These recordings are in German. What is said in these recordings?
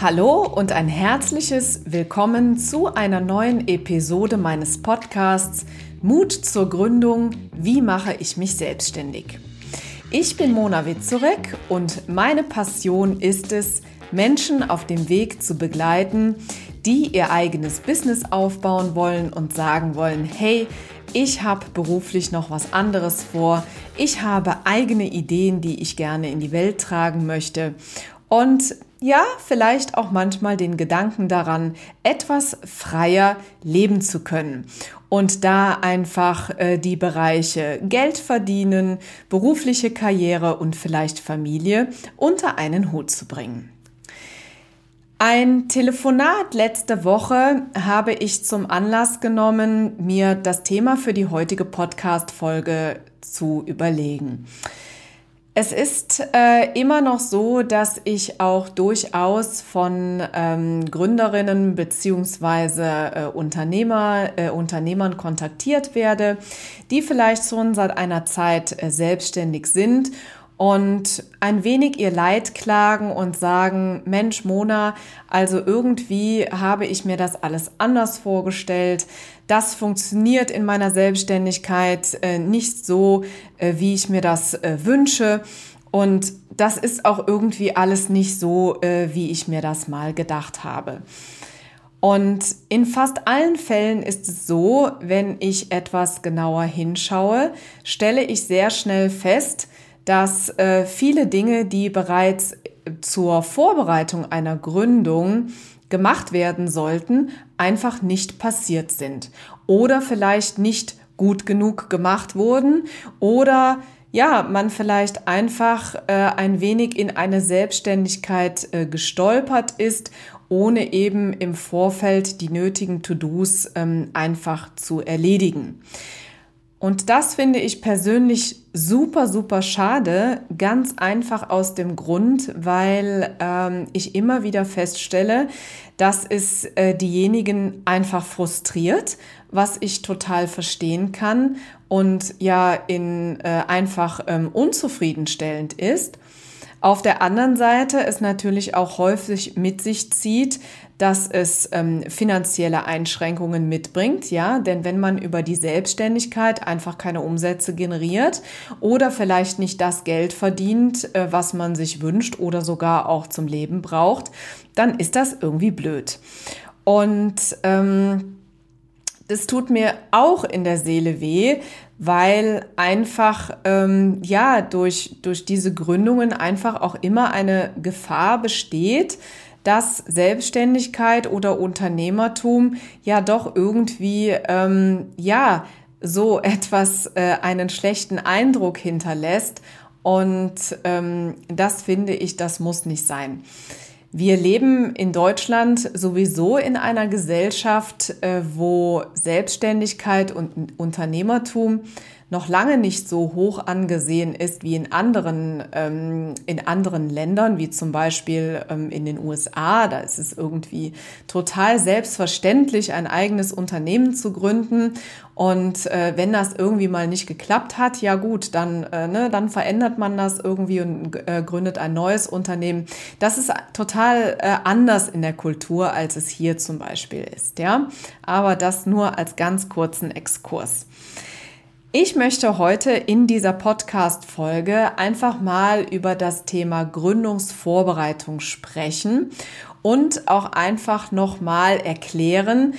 Hallo und ein herzliches Willkommen zu einer neuen Episode meines Podcasts Mut zur Gründung, wie mache ich mich selbstständig? Ich bin Mona Witzurek und meine Passion ist es, Menschen auf dem Weg zu begleiten, die ihr eigenes Business aufbauen wollen und sagen wollen, hey, ich habe beruflich noch was anderes vor, ich habe eigene Ideen, die ich gerne in die Welt tragen möchte und ja, vielleicht auch manchmal den Gedanken daran, etwas freier leben zu können und da einfach äh, die Bereiche Geld verdienen, berufliche Karriere und vielleicht Familie unter einen Hut zu bringen. Ein Telefonat letzte Woche habe ich zum Anlass genommen, mir das Thema für die heutige Podcast-Folge zu überlegen. Es ist äh, immer noch so, dass ich auch durchaus von ähm, Gründerinnen beziehungsweise äh, Unternehmer, äh, Unternehmern kontaktiert werde, die vielleicht schon seit einer Zeit äh, selbstständig sind und ein wenig ihr Leid klagen und sagen, Mensch, Mona, also irgendwie habe ich mir das alles anders vorgestellt. Das funktioniert in meiner Selbstständigkeit äh, nicht so, äh, wie ich mir das äh, wünsche. Und das ist auch irgendwie alles nicht so, äh, wie ich mir das mal gedacht habe. Und in fast allen Fällen ist es so, wenn ich etwas genauer hinschaue, stelle ich sehr schnell fest, dass äh, viele Dinge, die bereits zur Vorbereitung einer Gründung gemacht werden sollten, einfach nicht passiert sind oder vielleicht nicht gut genug gemacht wurden oder ja, man vielleicht einfach äh, ein wenig in eine Selbstständigkeit äh, gestolpert ist, ohne eben im Vorfeld die nötigen To-Dos ähm, einfach zu erledigen. Und das finde ich persönlich super, super schade, ganz einfach aus dem Grund, weil ähm, ich immer wieder feststelle, dass es äh, diejenigen einfach frustriert, was ich total verstehen kann und ja in äh, einfach ähm, unzufriedenstellend ist. Auf der anderen Seite es natürlich auch häufig mit sich zieht, dass es ähm, finanzielle Einschränkungen mitbringt, ja, denn wenn man über die Selbstständigkeit einfach keine Umsätze generiert oder vielleicht nicht das Geld verdient, äh, was man sich wünscht oder sogar auch zum Leben braucht, dann ist das irgendwie blöd. Und ähm, das tut mir auch in der Seele weh, weil einfach ähm, ja durch durch diese Gründungen einfach auch immer eine Gefahr besteht, dass Selbstständigkeit oder Unternehmertum ja doch irgendwie ähm, ja so etwas äh, einen schlechten Eindruck hinterlässt und ähm, das finde ich, das muss nicht sein. Wir leben in Deutschland sowieso in einer Gesellschaft, äh, wo Selbstständigkeit und Unternehmertum noch lange nicht so hoch angesehen ist wie in anderen, ähm, in anderen Ländern, wie zum Beispiel ähm, in den USA. Da ist es irgendwie total selbstverständlich, ein eigenes Unternehmen zu gründen. Und äh, wenn das irgendwie mal nicht geklappt hat, ja gut, dann, äh, ne, dann verändert man das irgendwie und äh, gründet ein neues Unternehmen. Das ist total äh, anders in der Kultur, als es hier zum Beispiel ist, ja. Aber das nur als ganz kurzen Exkurs. Ich möchte heute in dieser Podcast-Folge einfach mal über das Thema Gründungsvorbereitung sprechen und auch einfach nochmal erklären,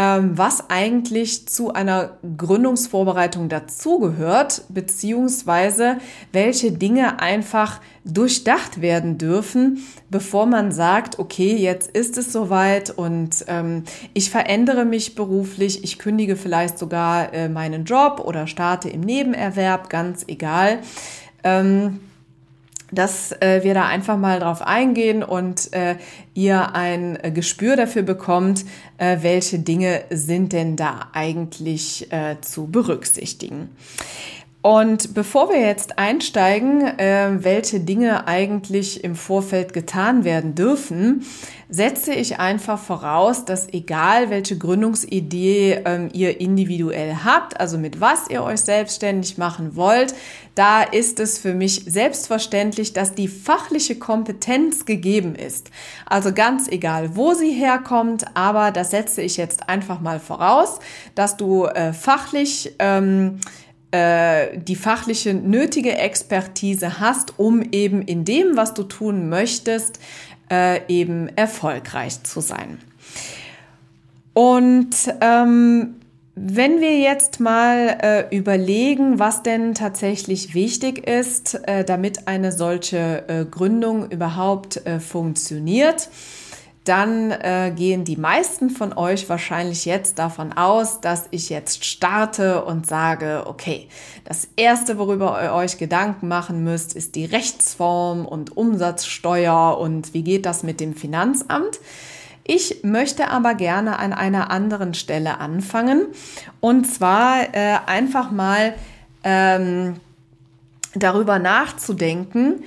was eigentlich zu einer Gründungsvorbereitung dazugehört, beziehungsweise welche Dinge einfach durchdacht werden dürfen, bevor man sagt, okay, jetzt ist es soweit und ähm, ich verändere mich beruflich, ich kündige vielleicht sogar äh, meinen Job oder starte im Nebenerwerb, ganz egal. Ähm, dass äh, wir da einfach mal drauf eingehen und äh, ihr ein äh, Gespür dafür bekommt, äh, welche Dinge sind denn da eigentlich äh, zu berücksichtigen. Und bevor wir jetzt einsteigen, äh, welche Dinge eigentlich im Vorfeld getan werden dürfen, setze ich einfach voraus, dass egal welche Gründungsidee ähm, ihr individuell habt, also mit was ihr euch selbstständig machen wollt, da ist es für mich selbstverständlich, dass die fachliche Kompetenz gegeben ist. Also ganz egal, wo sie herkommt, aber das setze ich jetzt einfach mal voraus, dass du äh, fachlich ähm, äh, die fachliche nötige Expertise hast, um eben in dem, was du tun möchtest, äh, eben erfolgreich zu sein. Und ähm, wenn wir jetzt mal äh, überlegen, was denn tatsächlich wichtig ist, äh, damit eine solche äh, Gründung überhaupt äh, funktioniert, dann äh, gehen die meisten von euch wahrscheinlich jetzt davon aus, dass ich jetzt starte und sage, okay, das Erste, worüber ihr euch Gedanken machen müsst, ist die Rechtsform und Umsatzsteuer und wie geht das mit dem Finanzamt. Ich möchte aber gerne an einer anderen Stelle anfangen und zwar äh, einfach mal ähm, darüber nachzudenken,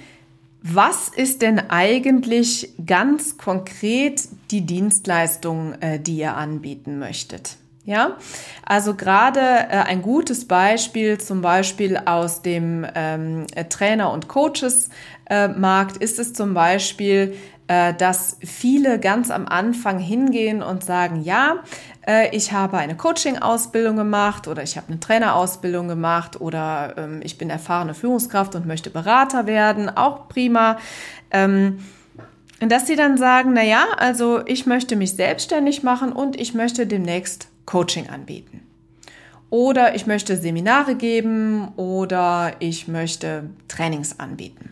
was ist denn eigentlich ganz konkret die Dienstleistung, äh, die ihr anbieten möchtet? Ja, also gerade äh, ein gutes Beispiel, zum Beispiel aus dem ähm, Trainer- und Coaches-Markt, äh, ist es zum Beispiel, dass viele ganz am Anfang hingehen und sagen, ja, äh, ich habe eine Coaching-Ausbildung gemacht oder ich habe eine Trainerausbildung gemacht oder ähm, ich bin erfahrene Führungskraft und möchte Berater werden, auch prima. Ähm, dass sie dann sagen, na ja, also ich möchte mich selbstständig machen und ich möchte demnächst Coaching anbieten. Oder ich möchte Seminare geben oder ich möchte Trainings anbieten.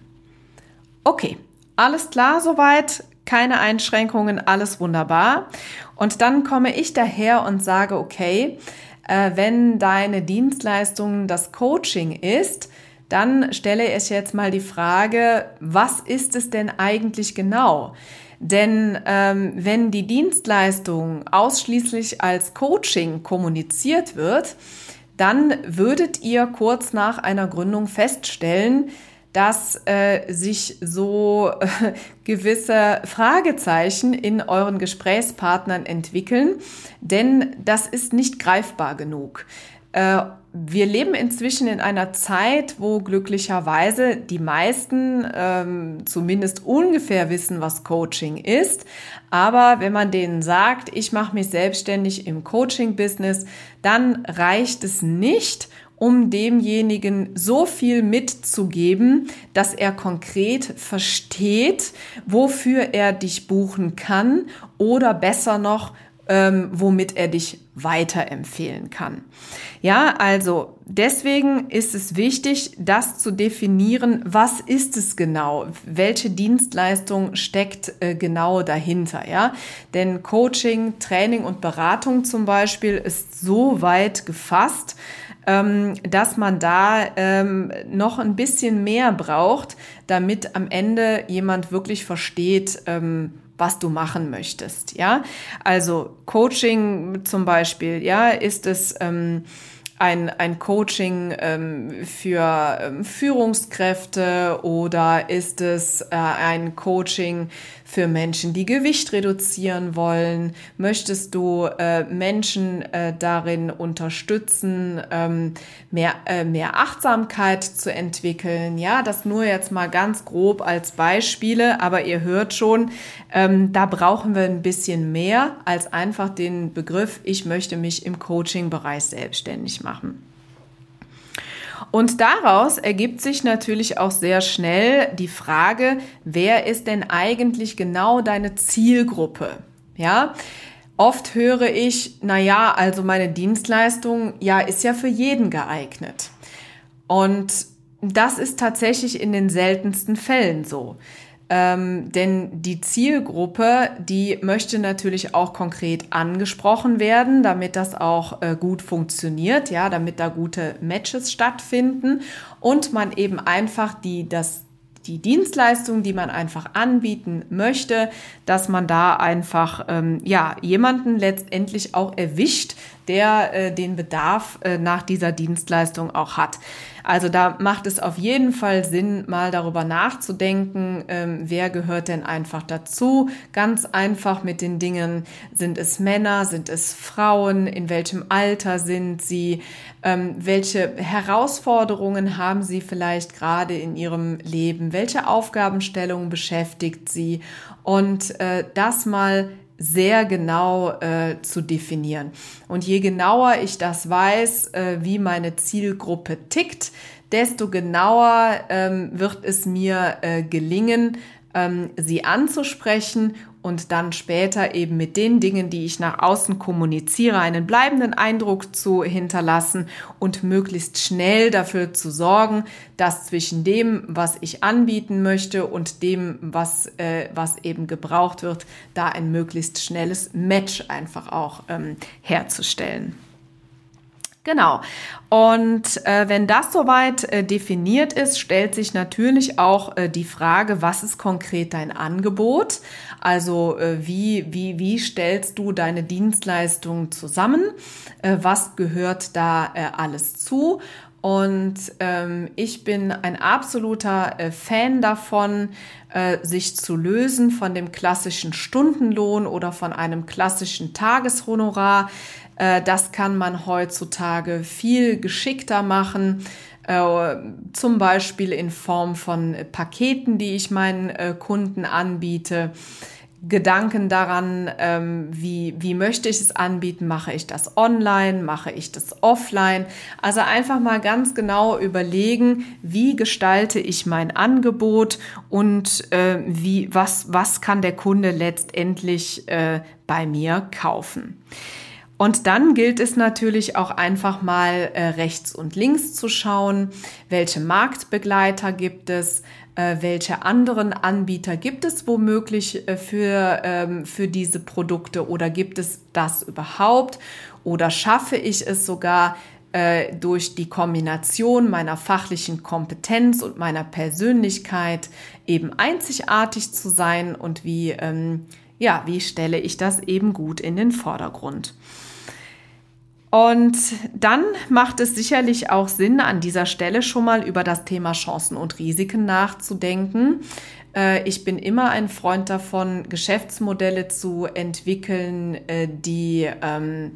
Okay, alles klar soweit, keine Einschränkungen, alles wunderbar. Und dann komme ich daher und sage, okay, äh, wenn deine Dienstleistung das Coaching ist, dann stelle ich jetzt mal die Frage, was ist es denn eigentlich genau? Denn ähm, wenn die Dienstleistung ausschließlich als Coaching kommuniziert wird, dann würdet ihr kurz nach einer Gründung feststellen, dass äh, sich so äh, gewisse Fragezeichen in euren Gesprächspartnern entwickeln, denn das ist nicht greifbar genug. Äh, wir leben inzwischen in einer Zeit, wo glücklicherweise die meisten ähm, zumindest ungefähr wissen, was Coaching ist. Aber wenn man denen sagt, ich mache mich selbstständig im Coaching-Business, dann reicht es nicht, um demjenigen so viel mitzugeben, dass er konkret versteht, wofür er dich buchen kann oder besser noch, ähm, womit er dich weiterempfehlen kann. Ja, also deswegen ist es wichtig, das zu definieren, was ist es genau, welche Dienstleistung steckt äh, genau dahinter, ja? Denn Coaching, Training und Beratung zum Beispiel ist so weit gefasst, dass man da ähm, noch ein bisschen mehr braucht, damit am Ende jemand wirklich versteht, ähm, was du machen möchtest. Ja, also Coaching zum Beispiel, ja, ist es ähm, ein, ein Coaching ähm, für ähm, Führungskräfte oder ist es äh, ein Coaching für Menschen, die Gewicht reduzieren wollen? Möchtest du äh, Menschen äh, darin unterstützen, ähm, mehr, äh, mehr Achtsamkeit zu entwickeln? Ja, das nur jetzt mal ganz grob als Beispiele, aber ihr hört schon, ähm, da brauchen wir ein bisschen mehr als einfach den Begriff, ich möchte mich im Coaching-Bereich selbstständig machen. Und daraus ergibt sich natürlich auch sehr schnell die Frage, wer ist denn eigentlich genau deine Zielgruppe? Ja, oft höre ich, na ja, also meine Dienstleistung, ja, ist ja für jeden geeignet. Und das ist tatsächlich in den seltensten Fällen so. Ähm, denn die Zielgruppe, die möchte natürlich auch konkret angesprochen werden, damit das auch äh, gut funktioniert, ja, damit da gute Matches stattfinden und man eben einfach die, das, die Dienstleistung, die man einfach anbieten möchte, dass man da einfach ähm, ja jemanden letztendlich auch erwischt, der äh, den Bedarf äh, nach dieser Dienstleistung auch hat. Also da macht es auf jeden Fall Sinn, mal darüber nachzudenken, ähm, wer gehört denn einfach dazu. Ganz einfach mit den Dingen, sind es Männer, sind es Frauen, in welchem Alter sind sie, ähm, welche Herausforderungen haben sie vielleicht gerade in ihrem Leben, welche Aufgabenstellungen beschäftigt sie und äh, das mal sehr genau äh, zu definieren. Und je genauer ich das weiß, äh, wie meine Zielgruppe tickt, desto genauer ähm, wird es mir äh, gelingen, ähm, sie anzusprechen und dann später eben mit den Dingen, die ich nach außen kommuniziere, einen bleibenden Eindruck zu hinterlassen und möglichst schnell dafür zu sorgen, dass zwischen dem, was ich anbieten möchte und dem, was, äh, was eben gebraucht wird, da ein möglichst schnelles Match einfach auch ähm, herzustellen. Genau. Und äh, wenn das soweit äh, definiert ist, stellt sich natürlich auch äh, die Frage, was ist konkret dein Angebot? Also äh, wie, wie, wie stellst du deine Dienstleistungen zusammen? Äh, was gehört da äh, alles zu? Und ähm, ich bin ein absoluter äh, Fan davon, äh, sich zu lösen von dem klassischen Stundenlohn oder von einem klassischen Tageshonorar. Äh, das kann man heutzutage viel geschickter machen äh, zum Beispiel in Form von Paketen, die ich meinen äh, Kunden anbiete. Gedanken daran, ähm, wie, wie möchte ich es anbieten, mache ich das online, mache ich das offline. Also einfach mal ganz genau überlegen, wie gestalte ich mein Angebot und äh, wie, was, was kann der Kunde letztendlich äh, bei mir kaufen. Und dann gilt es natürlich auch einfach mal äh, rechts und links zu schauen, welche Marktbegleiter gibt es, äh, welche anderen Anbieter gibt es womöglich äh, für, ähm, für diese Produkte? Oder gibt es das überhaupt? Oder schaffe ich es sogar äh, durch die Kombination meiner fachlichen Kompetenz und meiner Persönlichkeit eben einzigartig zu sein? Und wie, ähm, ja, wie stelle ich das eben gut in den Vordergrund. Und dann macht es sicherlich auch Sinn, an dieser Stelle schon mal über das Thema Chancen und Risiken nachzudenken. Äh, ich bin immer ein Freund davon, Geschäftsmodelle zu entwickeln, äh, die ähm,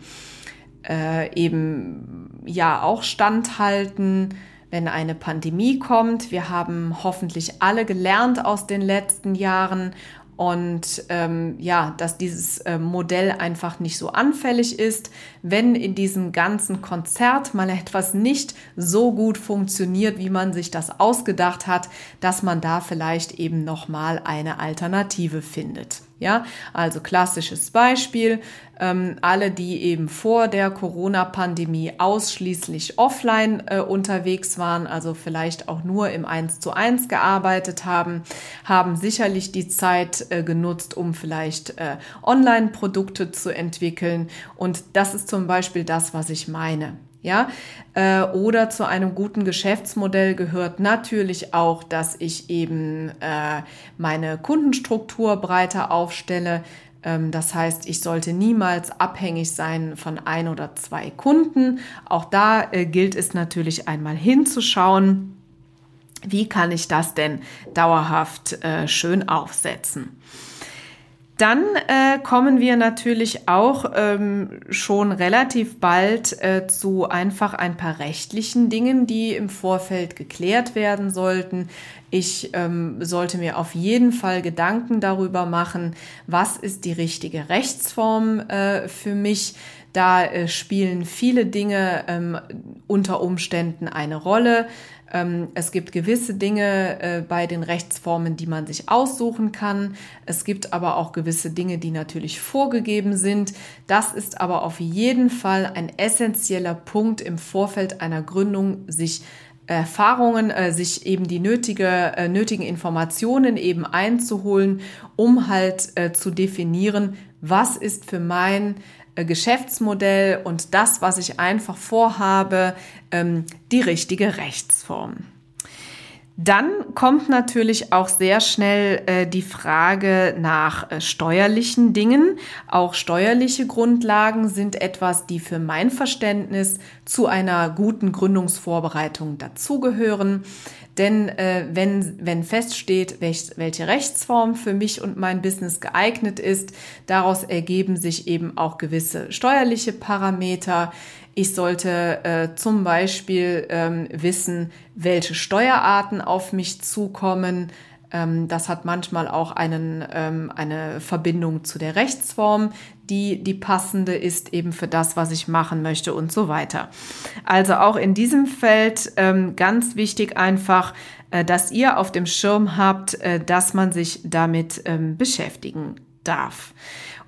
äh, eben ja auch standhalten, wenn eine Pandemie kommt. Wir haben hoffentlich alle gelernt aus den letzten Jahren und ähm, ja, dass dieses äh, Modell einfach nicht so anfällig ist, wenn in diesem ganzen Konzert mal etwas nicht so gut funktioniert, wie man sich das ausgedacht hat, dass man da vielleicht eben noch mal eine Alternative findet. Ja, also klassisches Beispiel. Ähm, alle, die eben vor der Corona-Pandemie ausschließlich offline äh, unterwegs waren, also vielleicht auch nur im 1 zu 1 gearbeitet haben, haben sicherlich die Zeit äh, genutzt, um vielleicht äh, Online-Produkte zu entwickeln. Und das ist zum Beispiel das, was ich meine. Ja, äh, oder zu einem guten Geschäftsmodell gehört natürlich auch, dass ich eben äh, meine Kundenstruktur breiter aufstelle. Ähm, das heißt, ich sollte niemals abhängig sein von ein oder zwei Kunden. Auch da äh, gilt es natürlich einmal hinzuschauen, wie kann ich das denn dauerhaft äh, schön aufsetzen. Dann äh, kommen wir natürlich auch ähm, schon relativ bald äh, zu einfach ein paar rechtlichen Dingen, die im Vorfeld geklärt werden sollten. Ich ähm, sollte mir auf jeden Fall Gedanken darüber machen, was ist die richtige Rechtsform äh, für mich. Da äh, spielen viele Dinge ähm, unter Umständen eine Rolle. Ähm, es gibt gewisse Dinge äh, bei den Rechtsformen, die man sich aussuchen kann. Es gibt aber auch gewisse Dinge, die natürlich vorgegeben sind. Das ist aber auf jeden Fall ein essentieller Punkt im Vorfeld einer Gründung, sich Erfahrungen, äh, sich eben die nötige, äh, nötigen Informationen eben einzuholen, um halt äh, zu definieren, was ist für mein Geschäftsmodell und das, was ich einfach vorhabe, ähm, die richtige Rechtsform. Dann kommt natürlich auch sehr schnell äh, die Frage nach äh, steuerlichen Dingen. Auch steuerliche Grundlagen sind etwas, die für mein Verständnis zu einer guten Gründungsvorbereitung dazugehören. Denn äh, wenn, wenn feststeht, welch, welche Rechtsform für mich und mein Business geeignet ist, daraus ergeben sich eben auch gewisse steuerliche Parameter. Ich sollte äh, zum Beispiel ähm, wissen, welche Steuerarten auf mich zukommen. Ähm, das hat manchmal auch einen, ähm, eine Verbindung zu der Rechtsform, die die passende ist eben für das, was ich machen möchte und so weiter. Also auch in diesem Feld ähm, ganz wichtig einfach, äh, dass ihr auf dem Schirm habt, äh, dass man sich damit ähm, beschäftigen darf.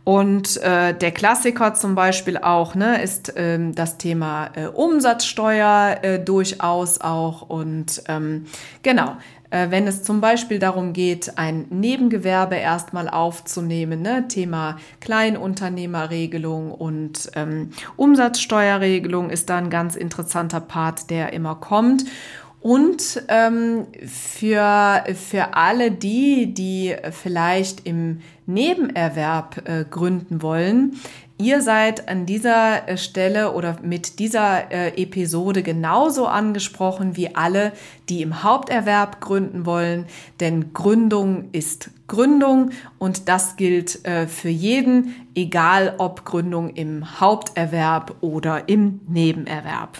Und äh, der Klassiker zum Beispiel auch ne, ist ähm, das Thema äh, Umsatzsteuer äh, durchaus auch. Und ähm, genau, äh, wenn es zum Beispiel darum geht, ein Nebengewerbe erstmal aufzunehmen, ne, Thema Kleinunternehmerregelung und ähm, Umsatzsteuerregelung ist da ein ganz interessanter Part, der immer kommt. Und ähm, für, für alle die, die vielleicht im Nebenerwerb äh, gründen wollen, ihr seid an dieser äh, Stelle oder mit dieser äh, Episode genauso angesprochen wie alle, die im Haupterwerb gründen wollen. Denn Gründung ist Gründung und das gilt äh, für jeden, egal ob Gründung im Haupterwerb oder im Nebenerwerb.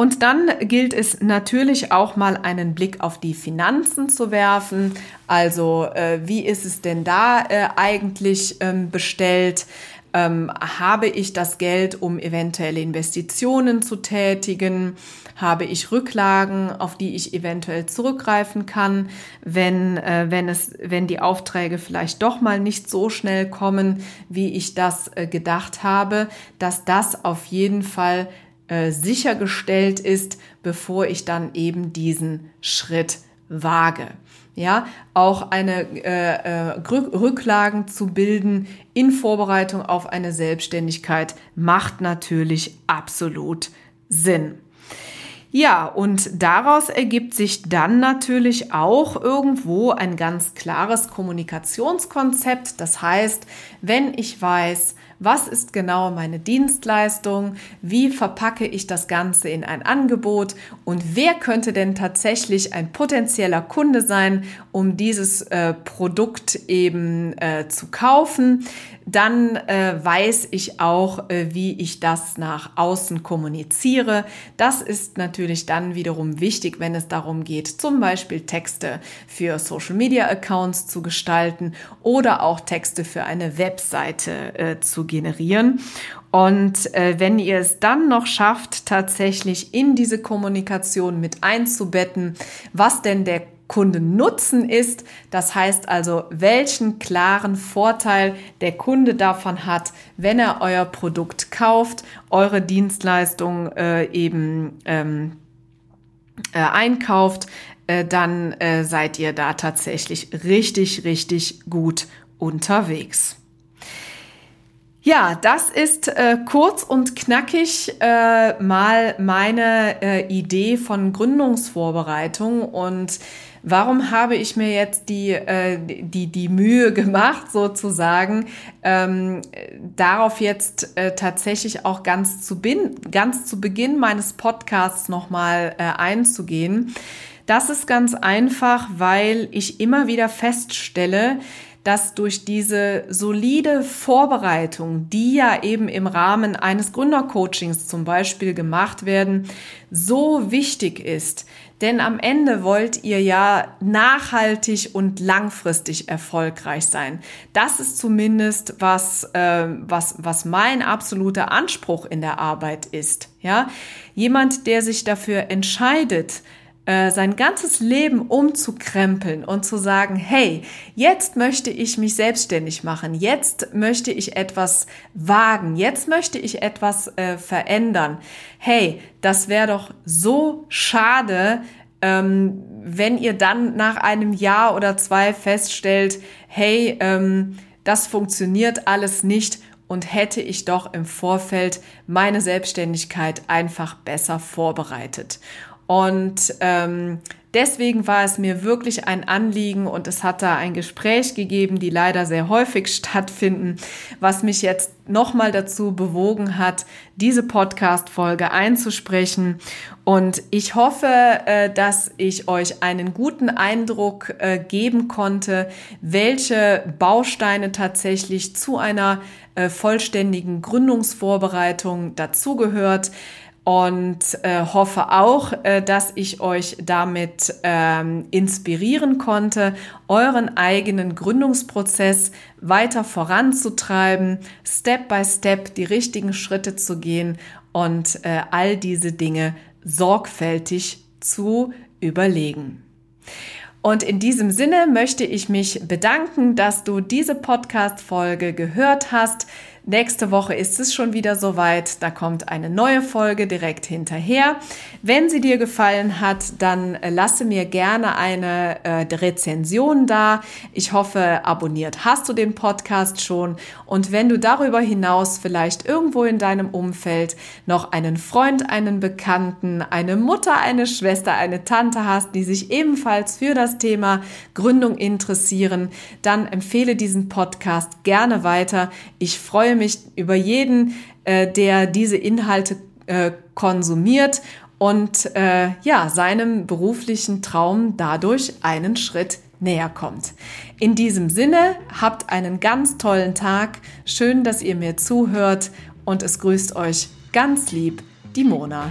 Und dann gilt es natürlich auch mal einen Blick auf die Finanzen zu werfen. Also äh, wie ist es denn da äh, eigentlich ähm, bestellt? Ähm, habe ich das Geld, um eventuelle Investitionen zu tätigen? Habe ich Rücklagen, auf die ich eventuell zurückgreifen kann, wenn, äh, wenn, es, wenn die Aufträge vielleicht doch mal nicht so schnell kommen, wie ich das äh, gedacht habe, dass das auf jeden Fall äh, sichergestellt ist, bevor ich dann eben diesen Schritt wage. Ja, auch eine äh, äh, Rücklagen zu bilden in Vorbereitung auf eine Selbstständigkeit macht natürlich absolut Sinn. Ja, und daraus ergibt sich dann natürlich auch irgendwo ein ganz klares Kommunikationskonzept. Das heißt, wenn ich weiß, was ist genau meine Dienstleistung, wie verpacke ich das Ganze in ein Angebot? Und wer könnte denn tatsächlich ein potenzieller Kunde sein, um dieses äh, Produkt eben äh, zu kaufen? Dann äh, weiß ich auch, äh, wie ich das nach außen kommuniziere. Das ist natürlich dann wiederum wichtig, wenn es darum geht, zum Beispiel Texte für Social Media Accounts zu gestalten oder auch Texte für eine Webseite äh, zu generieren. Und äh, wenn ihr es dann noch schafft, tatsächlich in diese Kommunikation mit einzubetten, was denn der Kundennutzen ist. Das heißt also, welchen klaren Vorteil der Kunde davon hat, wenn er euer Produkt kauft, eure Dienstleistung äh, eben ähm, äh, einkauft, äh, dann äh, seid ihr da tatsächlich richtig, richtig gut unterwegs. Ja, das ist äh, kurz und knackig äh, mal meine äh, Idee von Gründungsvorbereitung und warum habe ich mir jetzt die, äh, die, die Mühe gemacht, sozusagen, ähm, darauf jetzt äh, tatsächlich auch ganz zu, bin, ganz zu Beginn meines Podcasts nochmal äh, einzugehen. Das ist ganz einfach, weil ich immer wieder feststelle, dass durch diese solide Vorbereitung, die ja eben im Rahmen eines Gründercoachings zum Beispiel gemacht werden, so wichtig ist. Denn am Ende wollt ihr ja nachhaltig und langfristig erfolgreich sein. Das ist zumindest was, äh, was, was mein absoluter Anspruch in der Arbeit ist. Ja, jemand, der sich dafür entscheidet, äh, sein ganzes Leben umzukrempeln und zu sagen, hey, jetzt möchte ich mich selbstständig machen, jetzt möchte ich etwas wagen, jetzt möchte ich etwas äh, verändern. Hey, das wäre doch so schade, ähm, wenn ihr dann nach einem Jahr oder zwei feststellt, hey, ähm, das funktioniert alles nicht und hätte ich doch im Vorfeld meine Selbstständigkeit einfach besser vorbereitet. Und ähm, deswegen war es mir wirklich ein Anliegen und es hat da ein Gespräch gegeben, die leider sehr häufig stattfinden, was mich jetzt nochmal dazu bewogen hat, diese Podcast-Folge einzusprechen. Und ich hoffe, äh, dass ich euch einen guten Eindruck äh, geben konnte, welche Bausteine tatsächlich zu einer äh, vollständigen Gründungsvorbereitung dazugehört und äh, hoffe auch, äh, dass ich euch damit ähm, inspirieren konnte, euren eigenen Gründungsprozess weiter voranzutreiben, Step by Step die richtigen Schritte zu gehen und äh, all diese Dinge sorgfältig zu überlegen. Und in diesem Sinne möchte ich mich bedanken, dass du diese Podcast-Folge gehört hast. Nächste Woche ist es schon wieder soweit. Da kommt eine neue Folge direkt hinterher. Wenn sie dir gefallen hat, dann äh, lasse mir gerne eine äh, Rezension da. Ich hoffe, abonniert hast du den Podcast schon. Und wenn du darüber hinaus vielleicht irgendwo in deinem Umfeld noch einen Freund, einen Bekannten, eine Mutter, eine Schwester, eine Tante hast, die sich ebenfalls für das Thema Gründung interessieren, dann empfehle diesen Podcast gerne weiter. Ich freue freue mich über jeden, äh, der diese Inhalte äh, konsumiert und äh, ja, seinem beruflichen Traum dadurch einen Schritt näher kommt. In diesem Sinne, habt einen ganz tollen Tag. Schön, dass ihr mir zuhört und es grüßt euch ganz lieb, die Mona.